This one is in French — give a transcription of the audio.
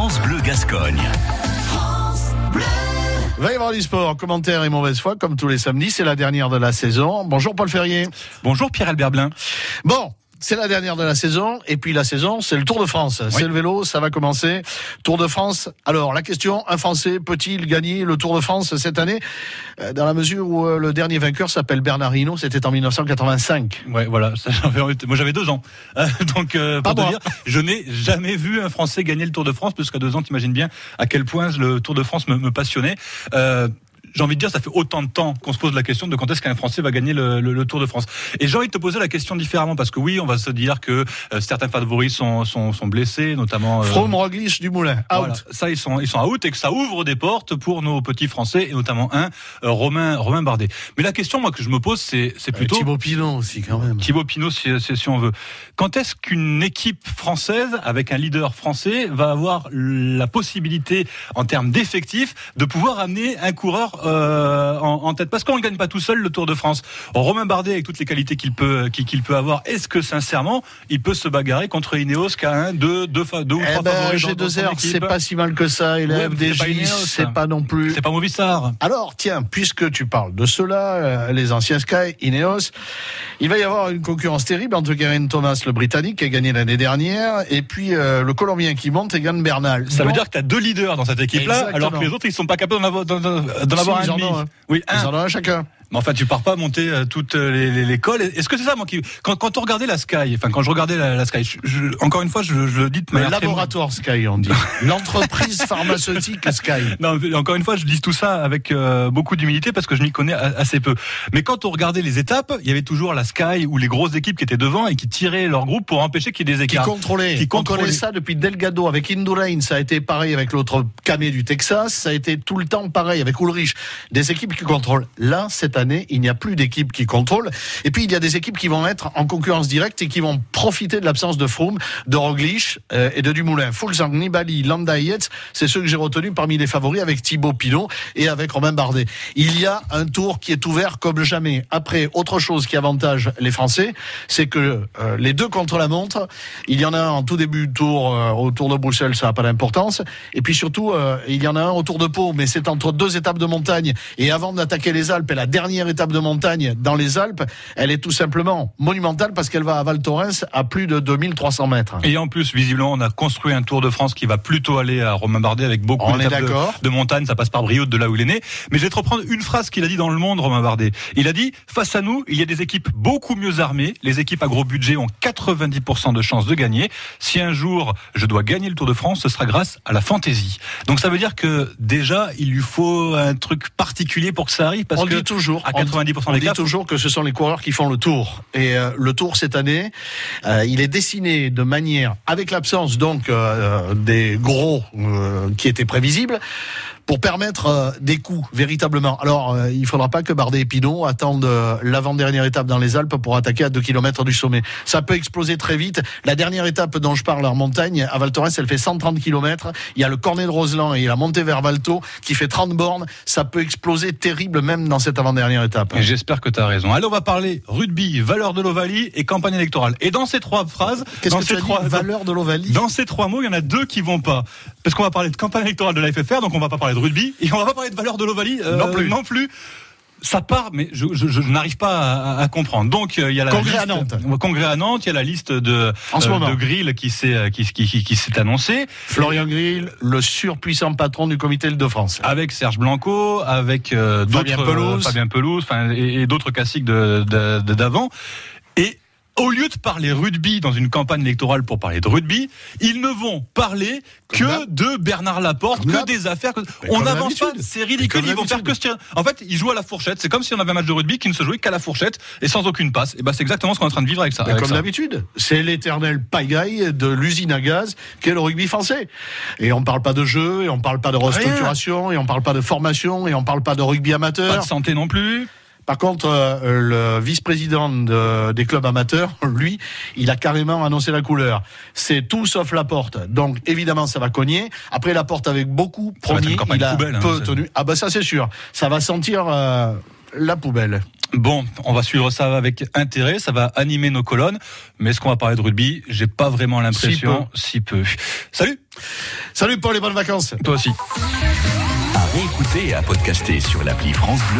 France Bleu Gascogne. Va y avoir du sport, commentaires et mauvaise foi, comme tous les samedis. C'est la dernière de la saison. Bonjour Paul Ferrier. Bonjour Pierre-Albert Blin. Bon, c'est la dernière de la saison. Et puis la saison, c'est le Tour de France. C'est le vélo, ça va commencer. Tour de France. Alors, la question, un Français peut-il gagner le Tour de France cette année? Euh, Dans la mesure où euh, le dernier vainqueur s'appelle Bernard Hinault, c'était en 1985. Ouais, voilà. Ça, moi, j'avais deux ans. Euh, donc, euh, pour te dire, je n'ai jamais vu un Français gagner le Tour de France, parce qu'à deux ans, t'imagines bien à quel point le Tour de France me, me passionnait. Euh, j'ai envie de dire, ça fait autant de temps qu'on se pose la question de quand est-ce qu'un Français va gagner le, le, le, Tour de France. Et j'ai envie de te poser la question différemment parce que oui, on va se dire que euh, certains favoris sont, sont, sont blessés, notamment. Euh, From, Roglic, Dumoulin, out. Voilà, ça, ils sont, ils sont out et que ça ouvre des portes pour nos petits Français et notamment un, euh, Romain, Romain Bardet. Mais la question, moi, que je me pose, c'est, c'est plutôt. Thibaut Pinot aussi, quand même. Thibaut Pinot, si, si, si on veut. Quand est-ce qu'une équipe française avec un leader français va avoir la possibilité, en termes d'effectifs, de pouvoir amener un coureur euh, en, en, tête parce qu'on ne gagne pas tout seul le Tour de France. Romain Bardet avec toutes les qualités qu'il peut qu'il peut avoir, est-ce que sincèrement il peut se bagarrer contre Ineos qui a un, deux, deux, deux ou eh trois ben, favoris dans, deux heures, c'est pas si mal que ça. Et ouais, FDJ, c'est pas non plus. C'est pas Movistar. Alors tiens, puisque tu parles de cela, euh, les anciens Sky, Ineos, il va y avoir une concurrence terrible entre Geraint Thomas, le Britannique, qui a gagné l'année dernière, et puis euh, le Colombien qui monte, Egan Bernal. Ça Donc, veut dire que tu as deux leaders dans cette équipe-là, alors que les autres ils sont pas capables d'en avoir, avoir un demi. Oui, un. Ils en ont un chacun. Mais enfin, tu pars pas monter euh, toutes les, les, les cols. Est-ce que c'est ça, moi, qui quand, quand on regardait la Sky, enfin quand je regardais la, la Sky, je, je, encore une fois, je, je le dis de manière le laboratoire Sky, on dit. L'entreprise pharmaceutique Sky. Non, encore une fois, je dis tout ça avec euh, beaucoup d'humilité parce que je m'y connais assez peu. Mais quand on regardait les étapes, il y avait toujours la Sky ou les grosses équipes qui étaient devant et qui tiraient leur groupe pour empêcher qu'il y ait des écarts. Qui contrôlaient. Qui contrôlaient. On connaît ça depuis Delgado avec Indurain. Ça a été pareil avec l'autre camé du Texas. Ça a été tout le temps pareil avec Ulrich. Des équipes qui contrôlent. Là, cette année, il n'y a plus d'équipes qui contrôlent. Et puis il y a des équipes qui vont être en concurrence directe et qui vont profiter de l'absence de Froome, de Roglic euh, et de Dumoulin. Fulzang, Nibali, Landa c'est ceux que j'ai retenus parmi les favoris avec Thibaut Pinot et avec Romain Bardet. Il y a un tour qui est ouvert comme jamais. Après, autre chose qui avantage les Français, c'est que euh, les deux contre la montre, il y en a un en tout début de tour euh, de Bruxelles, ça n'a pas d'importance. Et puis surtout, euh, il y en a un au Tour de Pau, mais c'est entre deux étapes de montagne. Et avant d'attaquer les Alpes, et la dernière étape de montagne dans les Alpes, elle est tout simplement monumentale parce qu'elle va à Val Thorens à plus de 2300 mètres. Et en plus, visiblement, on a construit un Tour de France qui va plutôt aller à Romain Bardet avec beaucoup d'étapes de, de, montagne. Ça passe par Brioude, de là où il est né. Mais je vais te reprendre une phrase qu'il a dit dans Le Monde, Romain Bardet. Il a dit face à nous, il y a des équipes beaucoup mieux armées. Les équipes à gros budget ont 90% de chances de gagner. Si un jour je dois gagner le Tour de France, ce sera grâce à la fantaisie. Donc ça veut dire que déjà, il lui faut un truc particulier pour que ça arrive. Parce on que dit toujours, à 90% on, on dit toujours que ce sont les coureurs qui font le Tour. Et euh, le Tour cette année, euh, il est dessiné de manière, avec l'absence donc euh, des gros qui étaient prévisibles, pour permettre euh, des coups véritablement. Alors, euh, il faudra pas que Bardet et Pinot attendent euh, l'avant-dernière étape dans les Alpes pour attaquer à 2 km du sommet. Ça peut exploser très vite. La dernière étape dont je parle en montagne, à Val Thorens, elle fait 130 km. Il y a le cornet de Roseland et la montée vers Valto qui fait 30 bornes. Ça peut exploser terrible même dans cette avant-dernière étape. J'espère que tu as raison. Allez, on va parler rugby, valeur de l'Ovalie et campagne électorale. Et dans ces trois phrases, Qu'est-ce dans ces trois dit, valeur de l'Ovalie? dans ces trois mots, il y en a deux qui vont pas. Parce qu'on va parler de campagne électorale de la FFR, donc on va pas parler de rugby et on va pas parler de valeur de l'Ovalie euh, non plus. Non plus. Ça part, mais je, je, je n'arrive pas à, à, comprendre. Donc il y a la congrès liste, à Nantes. Congrès à Nantes. Il y a la liste de en ce euh, de Grill qui s'est qui, qui, qui, qui s'est annoncé. Florian Grill, le surpuissant patron du Comité de France. Avec Serge Blanco, avec euh, Fabien d'autres Pelouse, Fabien Pelouse, et, et d'autres classiques de d'avant. Au lieu de parler rugby dans une campagne électorale pour parler de rugby, ils ne vont parler que là. de Bernard Laporte, que là. des affaires. Que... On n'avance pas, c'est ridicule. Ils vont faire que tirer. En fait, ils jouent à la fourchette. C'est comme si on avait un match de rugby qui ne se jouait qu'à la fourchette et sans aucune passe. Et ben c'est exactement ce qu'on est en train de vivre avec ça. Avec comme d'habitude, c'est l'éternel pagaille de l'usine à gaz qu'est le rugby français. Et on parle pas de jeu, et on parle pas de restructuration, et on parle pas de formation, et on parle pas de rugby amateur. Pas de santé non plus. Par contre, euh, le vice-président des clubs amateurs, lui, il a carrément annoncé la couleur. C'est tout sauf la porte. Donc, évidemment, ça va cogner. Après, la porte avec beaucoup, promis, il a poubelle, hein, peu tenu. Ah ben ça, c'est sûr. Ça va sentir euh, la poubelle. Bon, on va suivre ça avec intérêt, ça va animer nos colonnes, mais est-ce qu'on va parler de rugby? J'ai pas vraiment l'impression, si peu. si peu. Salut Salut Paul et bonnes vacances Toi aussi. À réécouter et à podcaster sur l'appli France Bleu.